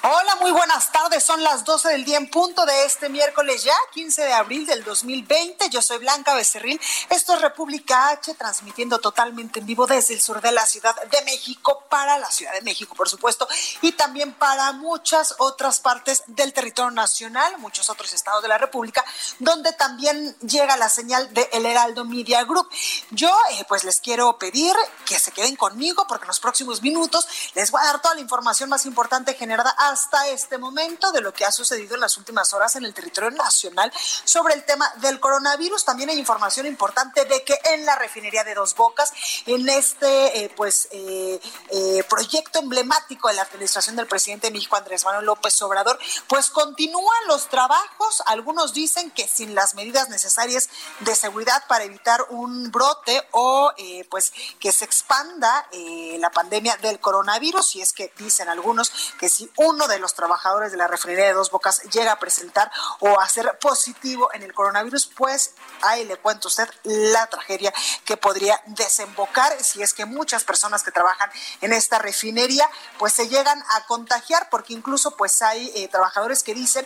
Hola, muy buenas tardes. Son las 12 del día en punto de este miércoles ya, 15 de abril del 2020. Yo soy Blanca Becerril. Esto es República H, transmitiendo totalmente en vivo desde el sur de la Ciudad de México para la Ciudad de México, por supuesto, y también para muchas otras partes del territorio nacional, muchos otros estados de la República, donde también llega la señal de El Heraldo Media Group. Yo, eh, pues les quiero pedir que se queden conmigo porque en los próximos minutos les voy a dar toda la información más importante generada hasta este momento de lo que ha sucedido en las últimas horas en el territorio nacional sobre el tema del coronavirus. También hay información importante de que en la refinería de Dos Bocas, en este eh, pues eh, eh, proyecto emblemático de la administración del presidente de México, Andrés Manuel López Obrador, pues continúan los trabajos. Algunos dicen que sin las medidas necesarias de seguridad para evitar un brote o pues que se expanda la pandemia del coronavirus. Y es que dicen algunos que si uno de los trabajadores de la refinería de Dos Bocas llega a presentar o a ser positivo en el coronavirus, pues ahí le cuento a usted la tragedia que podría desembocar si es que muchas personas que trabajan en esta refinería pues se llegan a contagiar porque incluso pues hay eh, trabajadores que dicen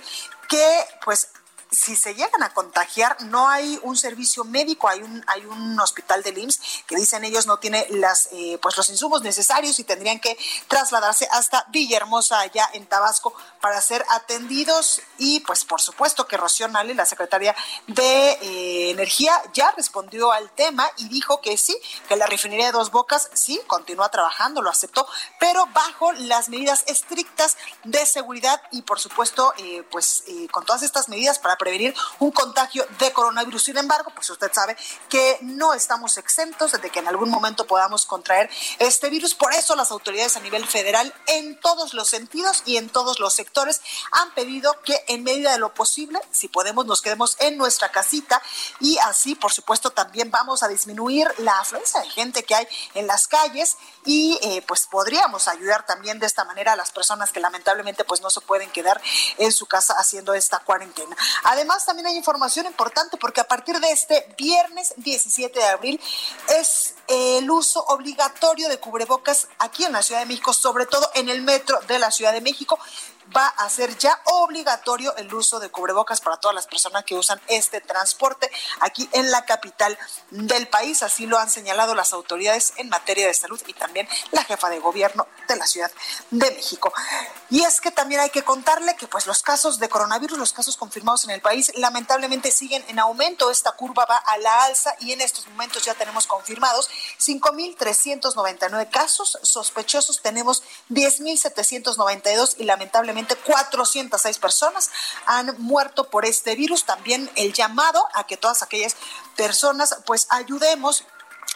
que pues si se llegan a contagiar, no hay un servicio médico, hay un, hay un hospital del IMSS que dicen ellos no tiene las, eh, pues los insumos necesarios y tendrían que trasladarse hasta Villahermosa, allá en Tabasco, para ser atendidos. Y pues por supuesto que Rocío Nale, la secretaria de eh, Energía, ya respondió al tema y dijo que sí, que la refinería de Dos Bocas sí continúa trabajando, lo aceptó, pero bajo las medidas estrictas de seguridad y por supuesto, eh, pues con todas estas medidas para prevenir un contagio de coronavirus. Sin embargo, pues usted sabe que no estamos exentos de que en algún momento podamos contraer este virus. Por eso las autoridades a nivel federal, en todos los sentidos y en todos los sectores, han pedido que en medida de lo posible, si podemos, nos quedemos en nuestra casita y así, por supuesto, también vamos a disminuir la afluencia de gente que hay en las calles y eh, pues podríamos ayudar también de esta manera a las personas que lamentablemente pues no se pueden quedar en su casa haciendo esta cuarentena. Además, también hay información importante porque a partir de este viernes 17 de abril es el uso obligatorio de cubrebocas aquí en la Ciudad de México, sobre todo en el metro de la Ciudad de México va a ser ya obligatorio el uso de cubrebocas para todas las personas que usan este transporte aquí en la capital del país. Así lo han señalado las autoridades en materia de salud y también la jefa de gobierno de la Ciudad de México. Y es que también hay que contarle que pues los casos de coronavirus, los casos confirmados en el país, lamentablemente siguen en aumento. Esta curva va a la alza y en estos momentos ya tenemos confirmados 5.399 casos sospechosos, tenemos 10.792 y lamentablemente 406 personas han muerto por este virus. También el llamado a que todas aquellas personas pues ayudemos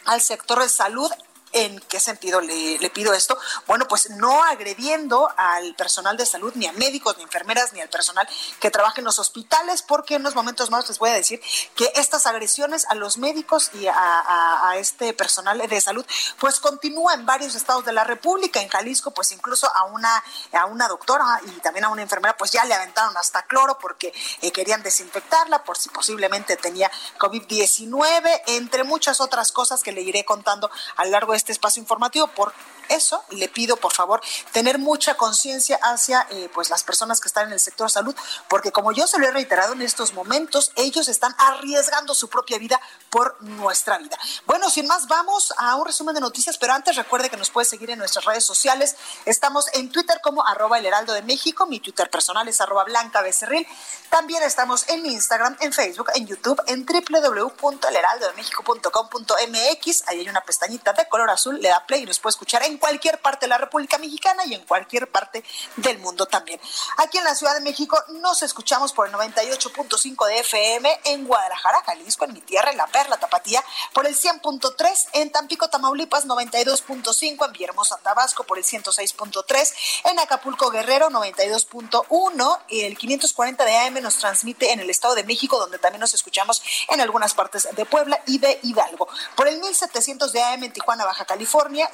al sector de salud ¿En qué sentido le, pido esto? Bueno, pues no agrediendo al personal de salud, ni a médicos, ni enfermeras, ni al personal que trabaja en los hospitales, porque en unos momentos más les voy a decir que estas agresiones a los médicos y a este personal de salud, pues continúa en varios estados de la República. En Jalisco, pues incluso a una, a una doctora y también a una enfermera, pues ya le aventaron hasta cloro porque eh, querían desinfectarla por si posiblemente tenía COVID-19, entre muchas otras cosas que le iré contando a lo largo de este espacio informativo. Por eso le pido, por favor, tener mucha conciencia hacia eh, pues las personas que están en el sector salud, porque como yo se lo he reiterado en estos momentos, ellos están arriesgando su propia vida por nuestra vida. Bueno, sin más, vamos a un resumen de noticias, pero antes recuerde que nos puede seguir en nuestras redes sociales. Estamos en Twitter como arroba el heraldo de México, mi Twitter personal es arroba blanca becerril. También estamos en Instagram, en Facebook, en YouTube, en www.elheraldodemexico.com.mx. Ahí hay una pestañita de color azul, le da play y nos puede escuchar en cualquier parte de la República Mexicana y en cualquier parte del mundo también. Aquí en la Ciudad de México nos escuchamos por el 98.5 de FM, en Guadalajara, Jalisco, en mi tierra, en La Perla, Tapatía, por el 100.3, en Tampico, Tamaulipas, 92.5, en Villahermosa, Tabasco, por el 106.3, en Acapulco, Guerrero, 92.1, y el 540 de AM nos transmite en el Estado de México, donde también nos escuchamos en algunas partes de Puebla y de Hidalgo. Por el 1700 de AM en Tijuana, Baja California,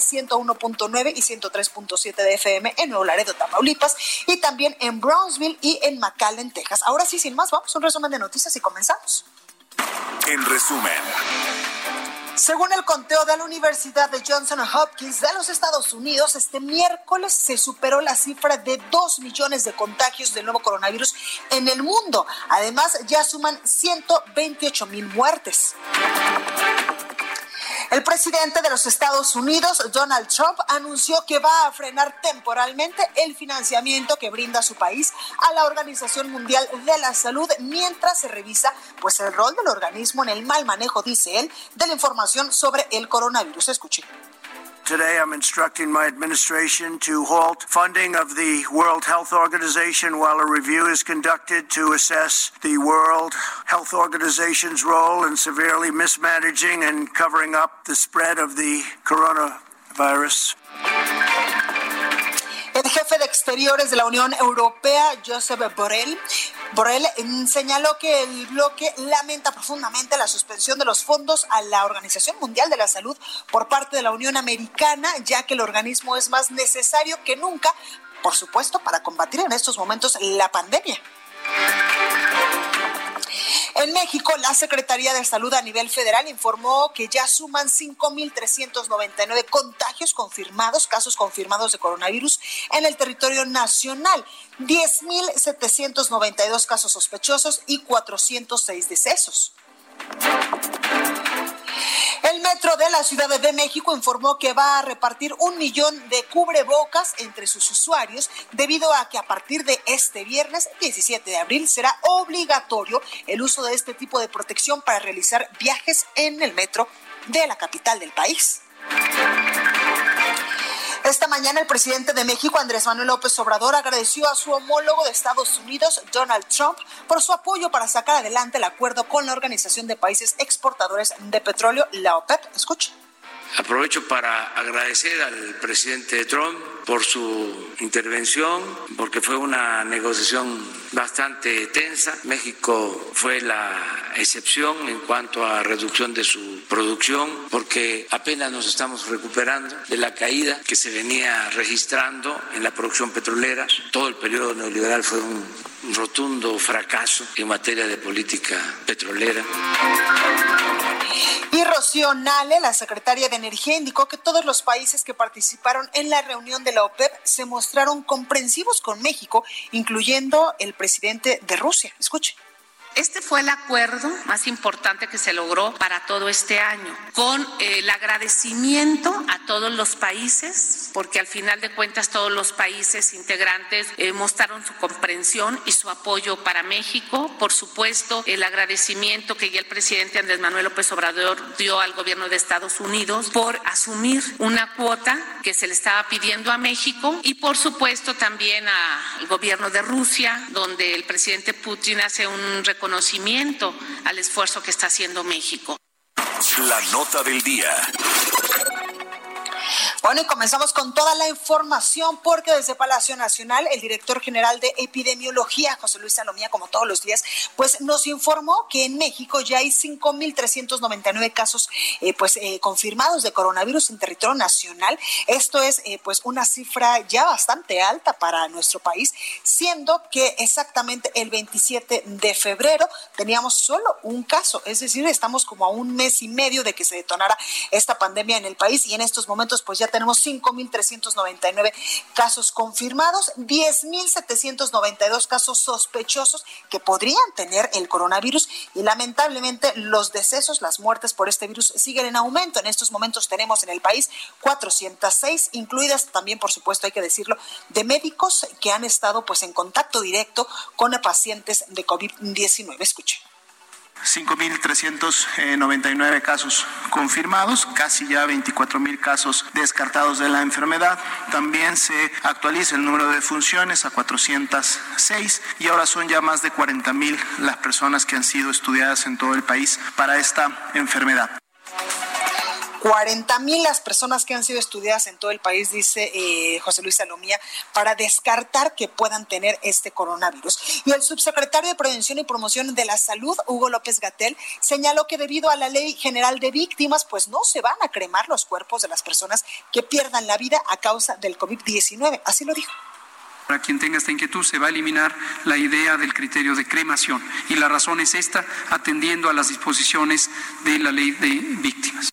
101.9 y 103.7 de FM en Nuevo Laredo, Tamaulipas, y también en Brownsville y en McAllen, Texas. Ahora sí, sin más, vamos a un resumen de noticias y comenzamos. En resumen. Según el conteo de la Universidad de Johnson Hopkins de los Estados Unidos, este miércoles se superó la cifra de 2 millones de contagios del nuevo coronavirus en el mundo. Además, ya suman 128 mil muertes. El presidente de los Estados Unidos, Donald Trump, anunció que va a frenar temporalmente el financiamiento que brinda su país a la Organización Mundial de la Salud mientras se revisa pues el rol del organismo en el mal manejo, dice él, de la información sobre el coronavirus. Escuche. Today, I'm instructing my administration to halt funding of the World Health Organization while a review is conducted to assess the World Health Organization's role in severely mismanaging and covering up the spread of the coronavirus. El jefe de Exteriores de la Unión Europea, Josep Borrell, Borrell señaló que el bloque lamenta profundamente la suspensión de los fondos a la Organización Mundial de la Salud por parte de la Unión Americana, ya que el organismo es más necesario que nunca, por supuesto, para combatir en estos momentos la pandemia. En México, la Secretaría de Salud a nivel federal informó que ya suman 5.399 contagios confirmados, casos confirmados de coronavirus en el territorio nacional, 10.792 casos sospechosos y 406 decesos. El metro de la Ciudad de México informó que va a repartir un millón de cubrebocas entre sus usuarios debido a que a partir de este viernes 17 de abril será obligatorio el uso de este tipo de protección para realizar viajes en el metro de la capital del país. Esta mañana el presidente de México, Andrés Manuel López Obrador, agradeció a su homólogo de Estados Unidos, Donald Trump, por su apoyo para sacar adelante el acuerdo con la Organización de Países Exportadores de Petróleo, la OPEP. Escuche. Aprovecho para agradecer al presidente Trump por su intervención, porque fue una negociación bastante tensa. México fue la excepción en cuanto a reducción de su producción, porque apenas nos estamos recuperando de la caída que se venía registrando en la producción petrolera. Todo el periodo neoliberal fue un rotundo fracaso en materia de política petrolera. Y Rocío Nale, la secretaria de Energía, indicó que todos los países que participaron en la reunión de la OPEP se mostraron comprensivos con México, incluyendo el presidente de Rusia. Escuche. Este fue el acuerdo más importante que se logró para todo este año, con el agradecimiento a todos los países, porque al final de cuentas todos los países integrantes eh, mostraron su comprensión y su apoyo para México. Por supuesto, el agradecimiento que ya el presidente Andrés Manuel López Obrador dio al gobierno de Estados Unidos por asumir una cuota que se le estaba pidiendo a México y por supuesto también al gobierno de Rusia, donde el presidente Putin hace un reconocimiento al esfuerzo que está haciendo México. La nota del día. Bueno, y comenzamos con toda la información porque desde Palacio Nacional el director general de epidemiología, José Luis Salomía, como todos los días, pues nos informó que en México ya hay 5.399 casos eh, pues eh, confirmados de coronavirus en territorio nacional. Esto es eh, pues una cifra ya bastante alta para nuestro país, siendo que exactamente el 27 de febrero teníamos solo un caso, es decir, estamos como a un mes y medio de que se detonara esta pandemia en el país y en estos momentos pues ya tenemos 5.399 casos confirmados, 10.792 casos sospechosos que podrían tener el coronavirus y lamentablemente los decesos, las muertes por este virus siguen en aumento. En estos momentos tenemos en el país 406, incluidas también, por supuesto, hay que decirlo, de médicos que han estado pues en contacto directo con pacientes de COVID-19. Escuchen. 5.399 casos confirmados, casi ya 24.000 casos descartados de la enfermedad. También se actualiza el número de funciones a 406 y ahora son ya más de 40.000 las personas que han sido estudiadas en todo el país para esta enfermedad. 40 mil las personas que han sido estudiadas en todo el país, dice eh, José Luis Salomía, para descartar que puedan tener este coronavirus. Y el subsecretario de Prevención y Promoción de la Salud, Hugo López Gatel, señaló que debido a la Ley General de Víctimas, pues no se van a cremar los cuerpos de las personas que pierdan la vida a causa del COVID-19. Así lo dijo. Para quien tenga esta inquietud, se va a eliminar la idea del criterio de cremación. Y la razón es esta, atendiendo a las disposiciones de la ley de víctimas.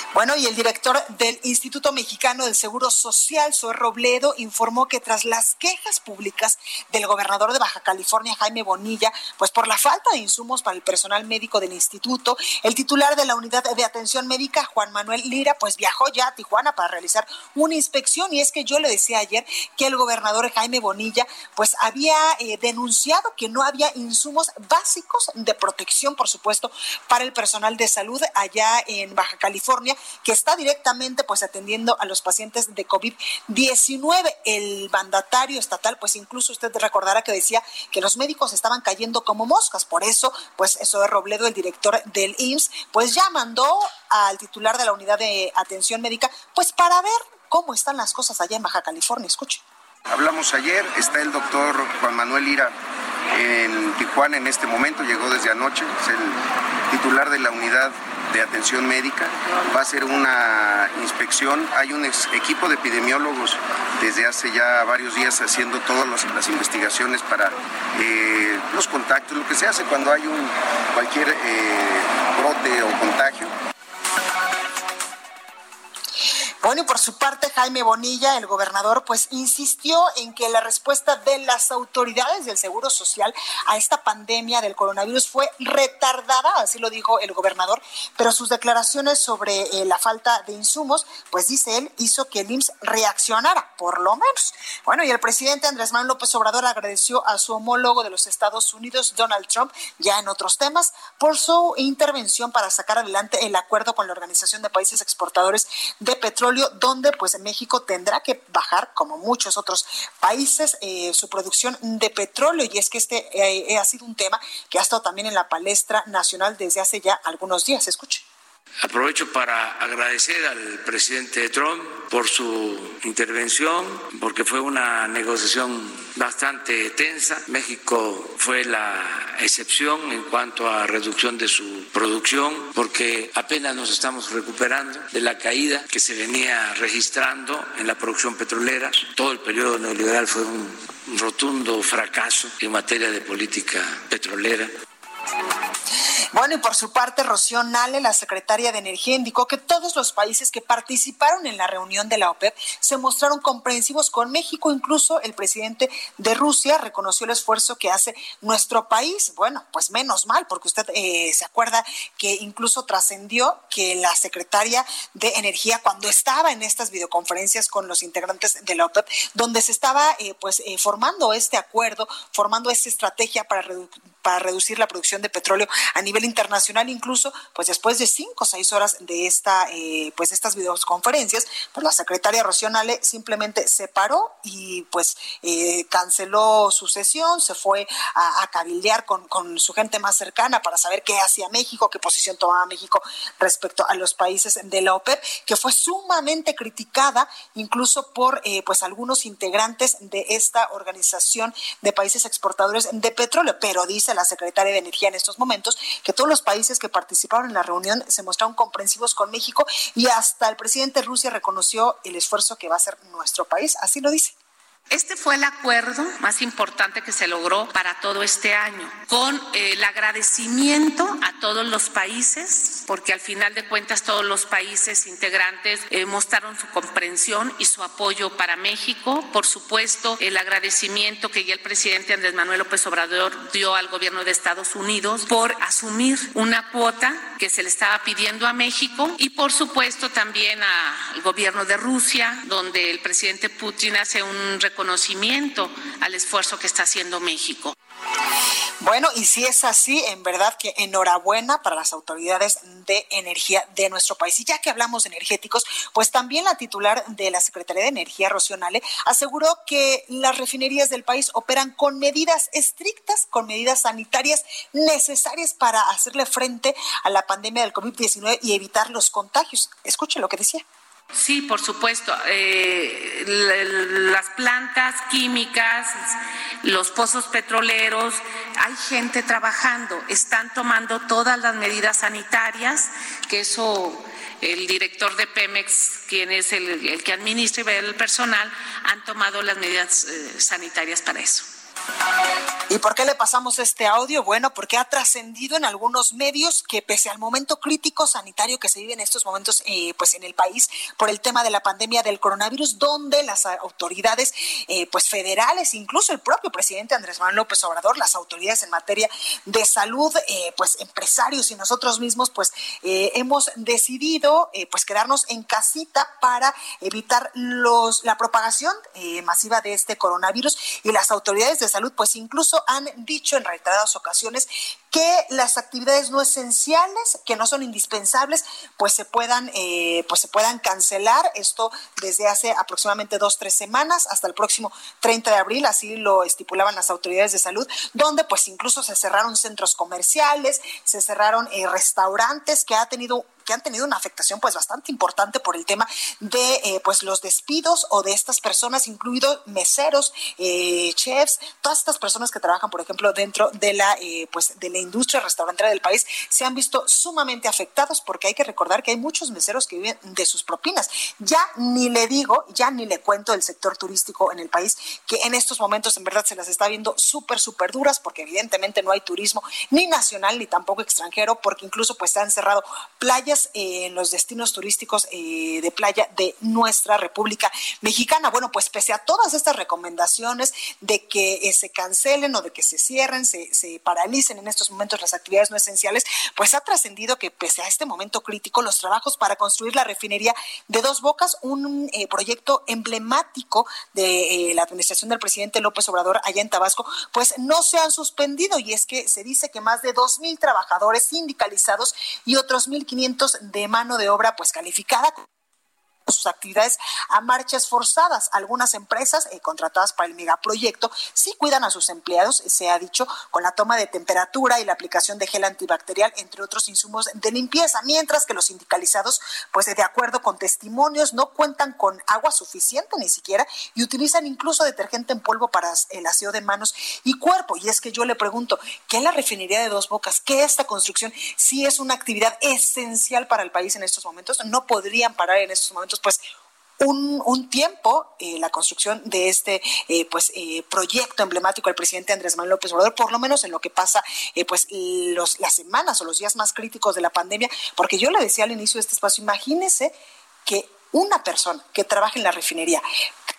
Bueno, y el director del Instituto Mexicano del Seguro Social, Zoe Robledo, informó que tras las quejas públicas del gobernador de Baja California, Jaime Bonilla, pues por la falta de insumos para el personal médico del instituto, el titular de la unidad de atención médica, Juan Manuel Lira, pues viajó ya a Tijuana para realizar una inspección. Y es que yo le decía ayer que el gobernador Jaime Bonilla, pues había eh, denunciado que no había insumos básicos de protección, por supuesto, para el personal de salud allá en Baja California que está directamente pues atendiendo a los pacientes de COVID-19. El mandatario estatal, pues incluso usted recordará que decía que los médicos estaban cayendo como moscas. Por eso, pues eso de Robledo, el director del IMSS, pues ya mandó al titular de la unidad de atención médica, pues para ver cómo están las cosas allá en Baja California. Escuche. Hablamos ayer, está el doctor Juan Manuel Ira en Tijuana en este momento, llegó desde anoche, es el titular de la unidad de atención médica, va a ser una inspección, hay un equipo de epidemiólogos desde hace ya varios días haciendo todas las investigaciones para eh, los contactos, lo que se hace cuando hay un cualquier eh, brote o contagio bueno, y por su parte, Jaime Bonilla, el gobernador, pues insistió en que la respuesta de las autoridades del Seguro Social a esta pandemia del coronavirus fue retardada, así lo dijo el gobernador, pero sus declaraciones sobre eh, la falta de insumos, pues dice él, hizo que el IMSS reaccionara, por lo menos. Bueno, y el presidente Andrés Manuel López Obrador agradeció a su homólogo de los Estados Unidos, Donald Trump, ya en otros temas, por su intervención para sacar adelante el acuerdo con la Organización de Países Exportadores de Petróleo donde pues México tendrá que bajar, como muchos otros países, eh, su producción de petróleo. Y es que este eh, ha sido un tema que ha estado también en la palestra nacional desde hace ya algunos días. Escuche. Aprovecho para agradecer al presidente Trump por su intervención, porque fue una negociación bastante tensa. México fue la excepción en cuanto a reducción de su producción, porque apenas nos estamos recuperando de la caída que se venía registrando en la producción petrolera. Todo el periodo neoliberal fue un rotundo fracaso en materia de política petrolera. Bueno, y por su parte, Rocío Nale, la secretaria de Energía, indicó que todos los países que participaron en la reunión de la OPEP se mostraron comprensivos con México. Incluso el presidente de Rusia reconoció el esfuerzo que hace nuestro país. Bueno, pues menos mal, porque usted eh, se acuerda que incluso trascendió que la secretaria de Energía, cuando estaba en estas videoconferencias con los integrantes de la OPEP, donde se estaba eh, pues eh, formando este acuerdo, formando esta estrategia para, para reducir la producción de petróleo a nivel internacional, incluso, pues después de cinco o seis horas de esta, eh, pues estas videoconferencias, pues la secretaria Rocío simplemente se paró y pues eh, canceló su sesión, se fue a, cabildear con, con, su gente más cercana para saber qué hacía México, qué posición tomaba México respecto a los países de la OPEP, que fue sumamente criticada incluso por eh, pues algunos integrantes de esta organización de países exportadores de petróleo, pero dice la secretaria de Energía en estos momentos que todos los países que participaron en la reunión se mostraron comprensivos con México y hasta el presidente de Rusia reconoció el esfuerzo que va a hacer nuestro país, así lo dice. Este fue el acuerdo más importante que se logró para todo este año, con eh, el agradecimiento a todos los países, porque al final de cuentas todos los países integrantes eh, mostraron su comprensión y su apoyo para México. Por supuesto, el agradecimiento que ya el presidente Andrés Manuel López Obrador dio al gobierno de Estados Unidos por asumir una cuota que se le estaba pidiendo a México y por supuesto también al gobierno de Rusia, donde el presidente Putin hace un reconocimiento al esfuerzo que está haciendo México. Bueno, y si es así, en verdad que enhorabuena para las autoridades de energía de nuestro país. Y ya que hablamos de energéticos, pues también la titular de la Secretaría de Energía, Rocío Nale, aseguró que las refinerías del país operan con medidas estrictas, con medidas sanitarias necesarias para hacerle frente a la pandemia del COVID-19 y evitar los contagios. Escuche lo que decía. Sí, por supuesto. Eh, las plantas químicas, los pozos petroleros, hay gente trabajando, están tomando todas las medidas sanitarias, que eso el director de Pemex, quien es el, que administra y ve el personal, han tomado las medidas eh, sanitarias para eso. ¿Y por qué le pasamos este audio? Bueno, porque ha trascendido en algunos medios que pese al momento crítico sanitario que se vive en estos momentos eh, pues en el país por el tema de la pandemia del coronavirus, donde las autoridades eh, pues federales, incluso el propio presidente Andrés Manuel López Obrador, las autoridades en materia de salud, eh, pues empresarios y nosotros mismos pues hemos decidido pues quedarnos en casita para evitar los la propagación masiva de este coronavirus y las autoridades de salud pues incluso han dicho en reiteradas ocasiones que las actividades no esenciales, que no son indispensables, pues se puedan, eh, pues se puedan cancelar. Esto desde hace aproximadamente dos, tres semanas hasta el próximo 30 de abril, así lo estipulaban las autoridades de salud, donde pues incluso se cerraron centros comerciales, se cerraron eh, restaurantes que ha tenido que han tenido una afectación pues bastante importante por el tema de eh, pues los despidos o de estas personas, incluidos meseros, chefs, todas estas personas que trabajan, por ejemplo, dentro de la pues de la industria restaurantera del país se han visto sumamente afectados porque hay que recordar que hay muchos meseros que viven de sus propinas. Ya ni le digo, ya ni le cuento del sector turístico en el país, que en estos momentos en verdad se las está viendo súper, súper duras porque evidentemente no hay turismo ni nacional ni tampoco extranjero porque incluso pues se han cerrado playas en los destinos turísticos eh, de playa de nuestra República Mexicana. Bueno, pues pese a todas estas recomendaciones de que eh, se cancelen o de que se cierren, se, se paralicen en estos momentos las actividades no esenciales, pues ha trascendido que pese a este momento crítico, los trabajos para construir la refinería de Dos Bocas, un eh, proyecto emblemático de eh, la administración del presidente López Obrador allá en Tabasco, pues no se han suspendido. Y es que se dice que más de dos mil trabajadores sindicalizados y otros mil quinientos de mano de obra pues calificada sus actividades a marchas forzadas. Algunas empresas eh, contratadas para el megaproyecto sí cuidan a sus empleados, se ha dicho, con la toma de temperatura y la aplicación de gel antibacterial, entre otros insumos de limpieza, mientras que los sindicalizados, pues de acuerdo con testimonios, no cuentan con agua suficiente ni siquiera y utilizan incluso detergente en polvo para el aseo de manos y cuerpo. Y es que yo le pregunto, ¿qué es la refinería de Dos Bocas? ¿Qué esta construcción? Si es una actividad esencial para el país en estos momentos, no podrían parar en estos momentos pues un, tiempo eh, la construcción de este eh, pues eh, proyecto emblemático del presidente Andrés Manuel López Obrador, por lo menos en lo que pasa pues los, las semanas o los días más críticos de la pandemia, porque yo le decía al inicio de este espacio, imagínese que una persona que trabaja en la refinería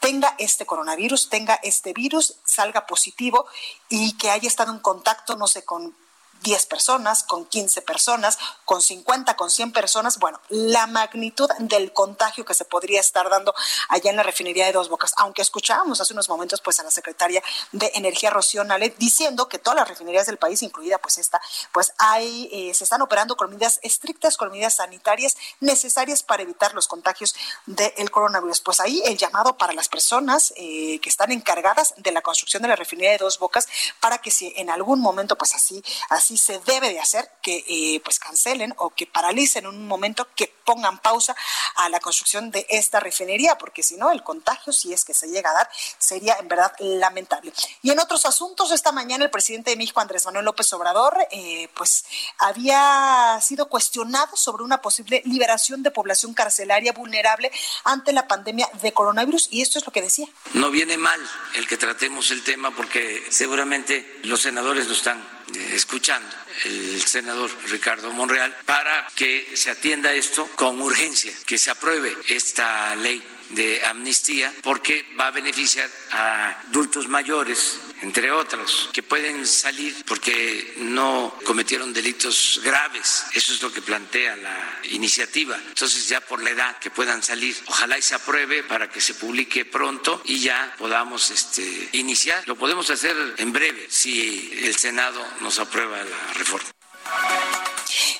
tenga este coronavirus, tenga este virus, salga positivo y que haya estado en contacto, no sé, con 10 personas, con 15 personas, con 50, con 100 personas. Bueno, la magnitud del contagio que se podría estar dando allá en la refinería de Dos Bocas, aunque escuchábamos hace unos momentos pues a la secretaria de Energía Rocío Nale diciendo que todas las refinerías del país, incluida pues esta, pues hay, eh, se están operando con medidas estrictas, con medidas sanitarias necesarias para evitar los contagios del coronavirus. Pues ahí el llamado para las personas eh, que están encargadas de la construcción de la refinería de Dos Bocas para que si en algún momento pues así, así se debe de hacer, que eh, pues cancelen o que paralicen un momento, que pongan pausa a la construcción de esta refinería, porque si no, el contagio, si es que se llega a dar, sería en verdad lamentable. Y en otros asuntos, esta mañana el presidente de México, Andrés Manuel López Obrador, eh, pues había sido cuestionado sobre una posible liberación de población carcelaria vulnerable ante la pandemia de coronavirus, y esto es lo que decía. No viene mal el que tratemos el tema porque seguramente los senadores lo están escuchando el senador Ricardo Monreal para que se atienda esto con urgencia, que se apruebe esta ley de amnistía porque va a beneficiar a adultos mayores, entre otros, que pueden salir porque no cometieron delitos graves. Eso es lo que plantea la iniciativa. Entonces ya por la edad que puedan salir, ojalá y se apruebe para que se publique pronto y ya podamos este, iniciar. Lo podemos hacer en breve si el Senado nos aprueba la reforma.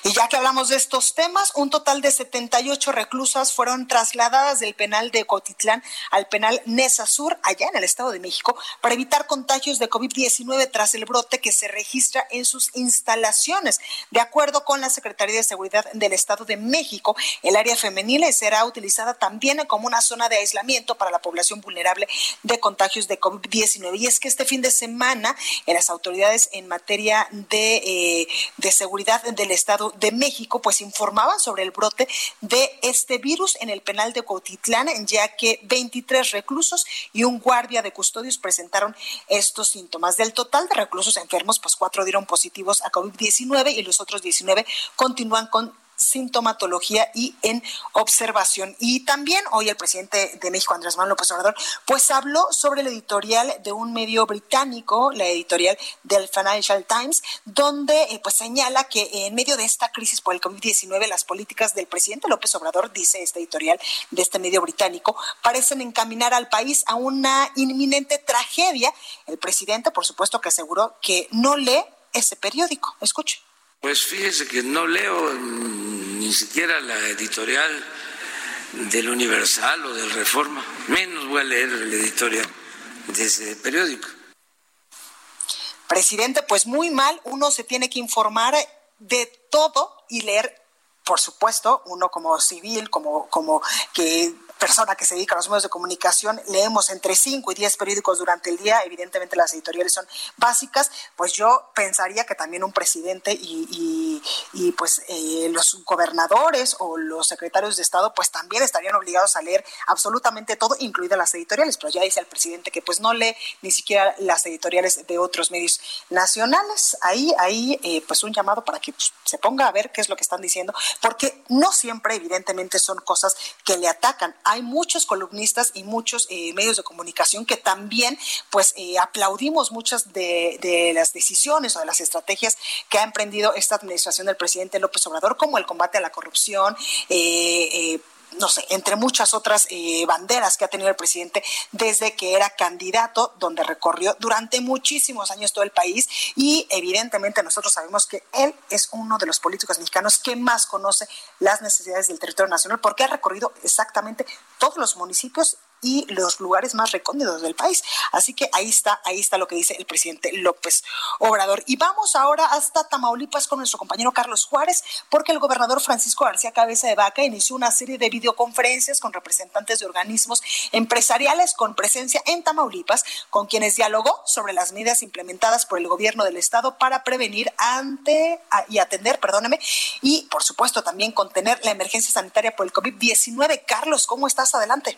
Y ya que hablamos de estos temas, un total de 78 reclusas fueron trasladadas del penal de Cotitlán al penal Nesa Sur, allá en el Estado de México, para evitar contagios de COVID-19 tras el brote que se registra en sus instalaciones. De acuerdo con la Secretaría de Seguridad del Estado de México, el área femenil será utilizada también como una zona de aislamiento para la población vulnerable de contagios de COVID-19. Y es que este fin de semana, en las autoridades en materia de, eh, de seguridad del Estado de México, pues informaban sobre el brote de este virus en el penal de Cotitlán, ya que 23 reclusos y un guardia de custodios presentaron estos síntomas. Del total de reclusos enfermos, pues cuatro dieron positivos a COVID-19 y los otros 19 continúan con sintomatología y en observación. Y también hoy el presidente de México, Andrés Manuel López Obrador, pues habló sobre el editorial de un medio británico, la editorial del Financial Times, donde eh, pues señala que en medio de esta crisis por el COVID-19 las políticas del presidente López Obrador, dice este editorial de este medio británico, parecen encaminar al país a una inminente tragedia. El presidente, por supuesto, que aseguró que no lee ese periódico. Escuche. Pues fíjese que no leo ni siquiera la editorial del Universal o del Reforma, menos voy a leer el editorial de ese periódico. Presidente, pues muy mal, uno se tiene que informar de todo y leer por supuesto, uno como civil, como, como que persona que se dedica a los medios de comunicación, leemos entre 5 y 10 periódicos durante el día, evidentemente las editoriales son básicas, pues yo pensaría que también un presidente y, y, pues eh, los gobernadores o los secretarios de Estado pues también estarían obligados a leer absolutamente todo, incluidas las editoriales, pero ya dice el presidente que pues no lee ni siquiera las editoriales de otros medios nacionales. Ahí, ahí eh, pues un llamado para que pues, se ponga a ver qué es lo que están diciendo, porque no siempre evidentemente son cosas que le atacan hay muchos columnistas y muchos eh, medios de comunicación que también pues eh, aplaudimos muchas de, las decisiones o de las estrategias que ha emprendido esta administración del presidente López Obrador, como el combate a la corrupción, eh, no sé, entre muchas otras eh, banderas que ha tenido el presidente desde que era candidato, donde recorrió durante muchísimos años todo el país. Y evidentemente nosotros sabemos que él es uno de los políticos mexicanos que más conoce las necesidades del territorio nacional porque ha recorrido exactamente todos los municipios y los lugares más recónditos del país. Así que ahí está, ahí está lo que dice el presidente López Obrador. Y vamos ahora hasta Tamaulipas con nuestro compañero Carlos Juárez, porque el gobernador Francisco García Cabeza de Vaca inició una serie de videoconferencias con representantes de organismos empresariales con presencia en Tamaulipas, con quienes dialogó sobre las medidas implementadas por el gobierno del estado para prevenir ante y atender, perdóneme, y por supuesto también contener la emergencia sanitaria por el COVID-19. Carlos, ¿cómo estás? Adelante.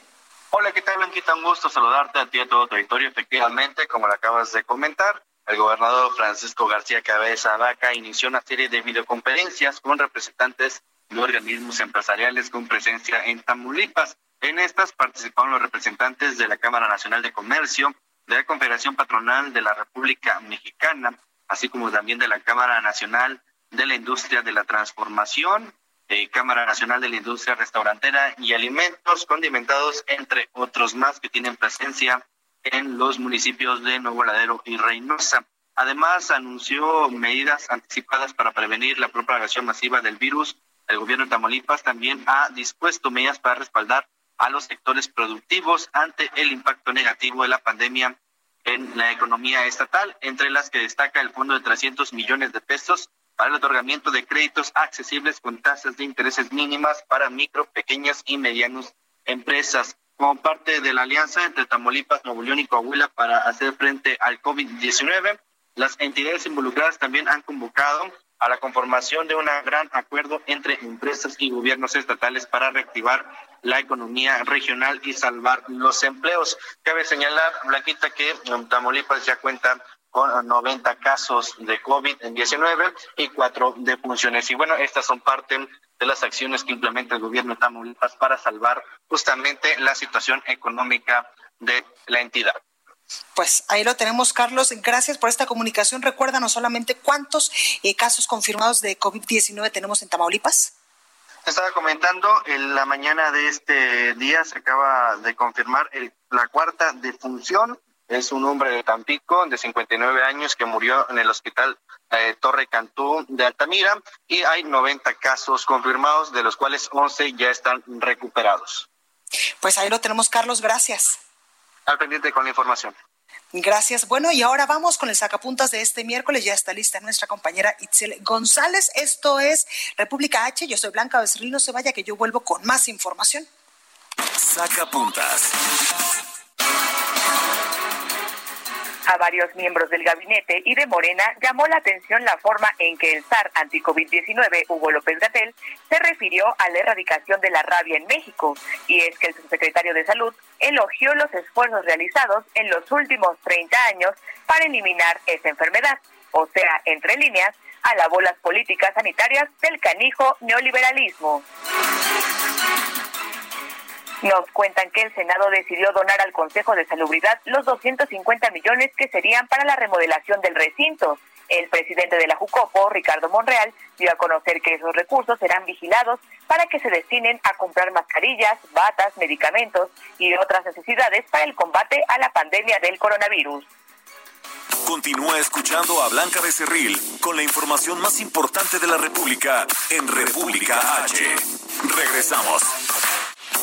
Hola, ¿qué tal? Un gusto saludarte a ti y a todo tu auditorio. Efectivamente, como lo acabas de comentar, el gobernador Francisco García Cabeza Vaca inició una serie de videoconferencias con representantes de organismos empresariales con presencia en Tamaulipas. En estas participaron los representantes de la Cámara Nacional de Comercio, de la Confederación Patronal de la República Mexicana, así como también de la Cámara Nacional de la Industria de la Transformación, eh, Cámara Nacional de la Industria Restaurantera y Alimentos Condimentados, entre otros más que tienen presencia en los municipios de Nuevo Ladero y Reynosa. Además, anunció medidas anticipadas para prevenir la propagación masiva del virus. El gobierno de Tamaulipas también ha dispuesto medidas para respaldar a los sectores productivos ante el impacto negativo de la pandemia en la economía estatal, entre las que destaca el fondo de 300 millones de pesos para el otorgamiento de créditos accesibles con tasas de intereses mínimas para micro, pequeñas y medianas empresas. Como parte de la alianza entre Tamaulipas, Nuevo León y Coahuila para hacer frente al COVID-19, las entidades involucradas también han convocado a la conformación de un gran acuerdo entre empresas y gobiernos estatales para reactivar la economía regional y salvar los empleos. Cabe señalar, Blanquita, que Tamaulipas ya cuenta con 90 casos de COVID-19 y cuatro defunciones. Y bueno, estas son parte de las acciones que implementa el gobierno de Tamaulipas para salvar justamente la situación económica de la entidad. Pues ahí lo tenemos, Carlos. Gracias por esta comunicación. Recuérdanos solamente cuántos eh, casos confirmados de COVID-19 tenemos en Tamaulipas. Estaba comentando, en la mañana de este día se acaba de confirmar la cuarta defunción. Es un hombre de Tampico de 59 años que murió en el hospital eh, Torre Cantú de Altamira y hay 90 casos confirmados, de los cuales 11 ya están recuperados. Pues ahí lo tenemos, Carlos. Gracias. Al pendiente con la información. Gracias. Bueno, y ahora vamos con el sacapuntas de este miércoles. Ya está lista nuestra compañera Itzel González. Esto es República H. Yo soy Blanca Becerril. No se vaya que yo vuelvo con más información. Sacapuntas a varios miembros del gabinete y de Morena llamó la atención la forma en que el SAR anti-COVID-19, Hugo López Gatel, se refirió a la erradicación de la rabia en México. Y es que el subsecretario de Salud elogió los esfuerzos realizados en los últimos 30 años para eliminar esa enfermedad. O sea, entre líneas, alabó las políticas sanitarias del canijo neoliberalismo. Nos cuentan que el Senado decidió donar al Consejo de Salubridad los 250 millones que serían para la remodelación del recinto. El presidente de la Jucopo, Ricardo Monreal, dio a conocer que esos recursos serán vigilados para que se destinen a comprar mascarillas, batas, medicamentos y otras necesidades para el combate a la pandemia del coronavirus. Continúa escuchando a Blanca Becerril con la información más importante de la República en República H. Regresamos.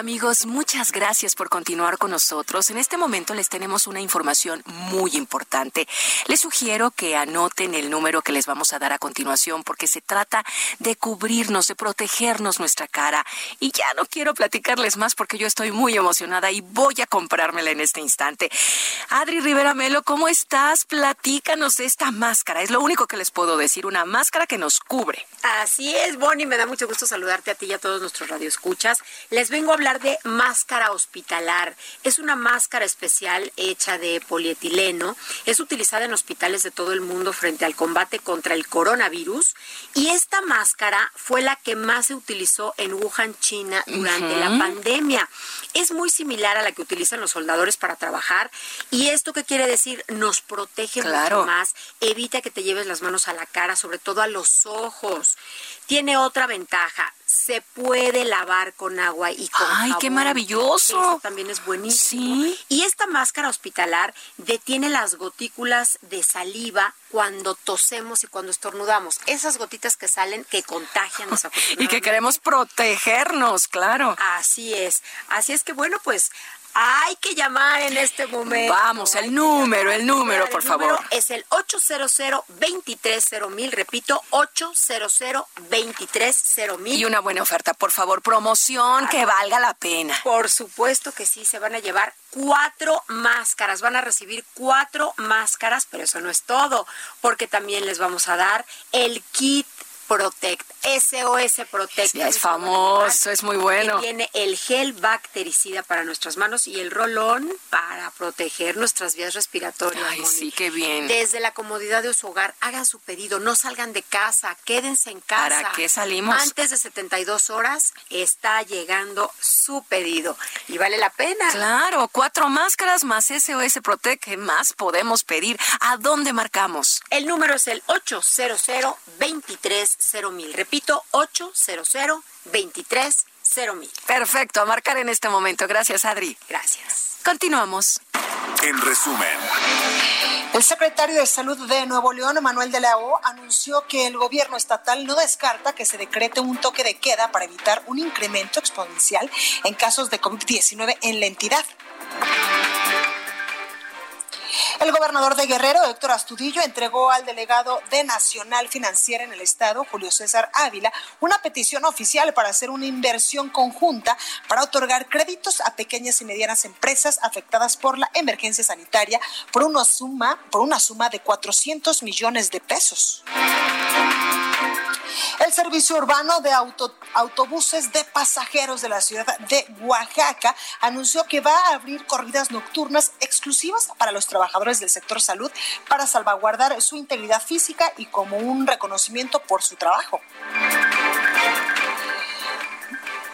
Amigos, muchas gracias por continuar con nosotros. En este momento les tenemos una información muy importante. Les sugiero que anoten el número que les vamos a dar a continuación porque se trata de cubrirnos, de protegernos nuestra cara. Y ya no quiero platicarles más porque yo estoy muy emocionada y voy a comprármela en este instante. Adri Rivera Melo, ¿cómo estás? Platícanos esta máscara. Es lo único que les puedo decir, una máscara que nos cubre. Así es, Bonnie, me da mucho gusto saludarte a ti y a todos nuestros radioescuchas. Les vengo a hablar de máscara hospitalar. Es una máscara especial hecha de polietileno. Es utilizada en hospitales de todo el mundo frente al combate contra el coronavirus. Y esta máscara fue la que más se utilizó en Wuhan, China, durante la pandemia. Es muy similar a la que utilizan los soldadores para trabajar. ¿Y esto qué quiere decir? Nos protege mucho más, evita que te lleves las manos a la cara, sobre todo a los ojos. Tiene otra ventaja, se puede lavar con agua y con ¡Ay, qué maravilloso! Eso también es buenísimo. ¿Sí? Y esta máscara hospitalar detiene las gotículas de saliva cuando tosemos y cuando estornudamos. Esas gotitas que salen que contagian Y que queremos protegernos, claro. Así es. Así es que bueno, pues hay que llamar en este momento. Vamos, el número, el número, por favor. Es el 800 mil, repito, 800 mil. Y una buena oferta, por favor, promoción que valga la pena. Por supuesto que sí, se van a llevar cuatro máscaras, van a recibir cuatro máscaras, pero eso no es todo, porque también les vamos a dar el kit Protect, SOS Protect. es famoso, es muy bueno. tiene el gel bactericida para nuestras manos y el rolón para proteger nuestras vías respiratorias. Ay, sí, qué bien. Desde la comodidad de su hogar, hagan su pedido, no salgan de casa, quédense en casa. ¿Para qué salimos? Antes de 72 horas está llegando su pedido y vale la pena. Claro, cuatro máscaras más SOS Protect, ¿qué más podemos pedir? ¿A dónde marcamos? El número es el 800 23 mil. Repito, 800 23 mil. Perfecto, a marcar en este momento. Gracias, Adri. Gracias. Continuamos. En resumen. El secretario de Salud de Nuevo León, Manuel de la O, anunció que el gobierno estatal no descarta que se decrete un toque de queda para evitar un incremento exponencial en casos de COVID-19 en la entidad. El gobernador de Guerrero, Héctor Astudillo, entregó al delegado de Nacional Financiera en el Estado, Julio César Ávila, una petición oficial para hacer una inversión conjunta para otorgar créditos a pequeñas y medianas empresas afectadas por la emergencia sanitaria por una suma, por una suma de 400 millones de pesos. El servicio urbano de autobuses de pasajeros de la ciudad de Oaxaca anunció que va a abrir corridas nocturnas exclusivas para los trabajadores del sector salud para salvaguardar su integridad física y como un reconocimiento por su trabajo.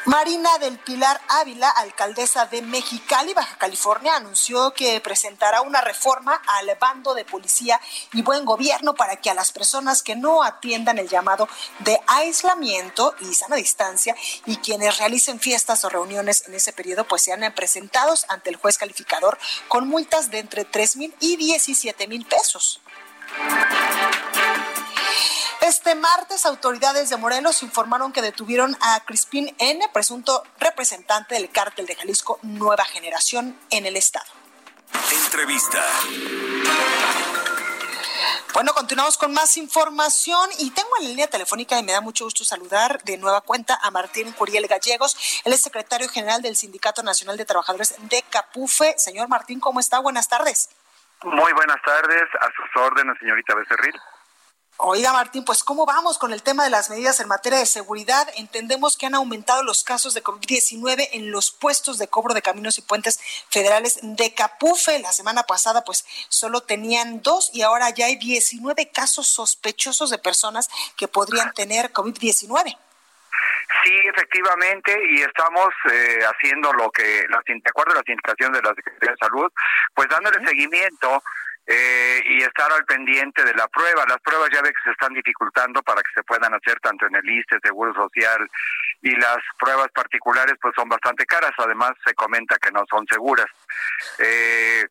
Marina del Pilar Ávila, alcaldesa de Mexicali, Baja California, anunció que presentará una reforma al bando de policía y buen gobierno para que a las personas que no atiendan el llamado de aislamiento y sana distancia y quienes realicen fiestas o reuniones en ese periodo pues sean presentados ante el juez calificador con multas de entre 3 mil y 17 mil pesos. Este martes, autoridades de Morelos informaron que detuvieron a Crispín N., presunto representante del cártel de Jalisco Nueva Generación en el estado. Entrevista. Bueno, continuamos con más información y tengo en la línea telefónica y me da mucho gusto saludar de nueva cuenta a Martín Curiel Gallegos. Él es secretario general del Sindicato Nacional de Trabajadores de Capufe. Señor Martín, ¿cómo está? Buenas tardes. Muy buenas tardes, a sus órdenes, señorita Becerril. Oiga, Martín, pues ¿cómo vamos con el tema de las medidas en materia de seguridad? Entendemos que han aumentado los casos de COVID-19 en los puestos de cobro de caminos y puentes federales de Capufe. La semana pasada, pues solo tenían dos y ahora ya hay 19 casos sospechosos de personas que podrían tener COVID-19. Sí, efectivamente, y estamos eh, haciendo lo que, de acuerdo a las indicaciones de la Secretaría de Salud, pues dándole seguimiento eh, y estar al pendiente de la prueba. Las pruebas ya ve que se están dificultando para que se puedan hacer tanto en el ISTE, Seguro Social, y las pruebas particulares pues son bastante caras, además se comenta que no son seguras. Eh,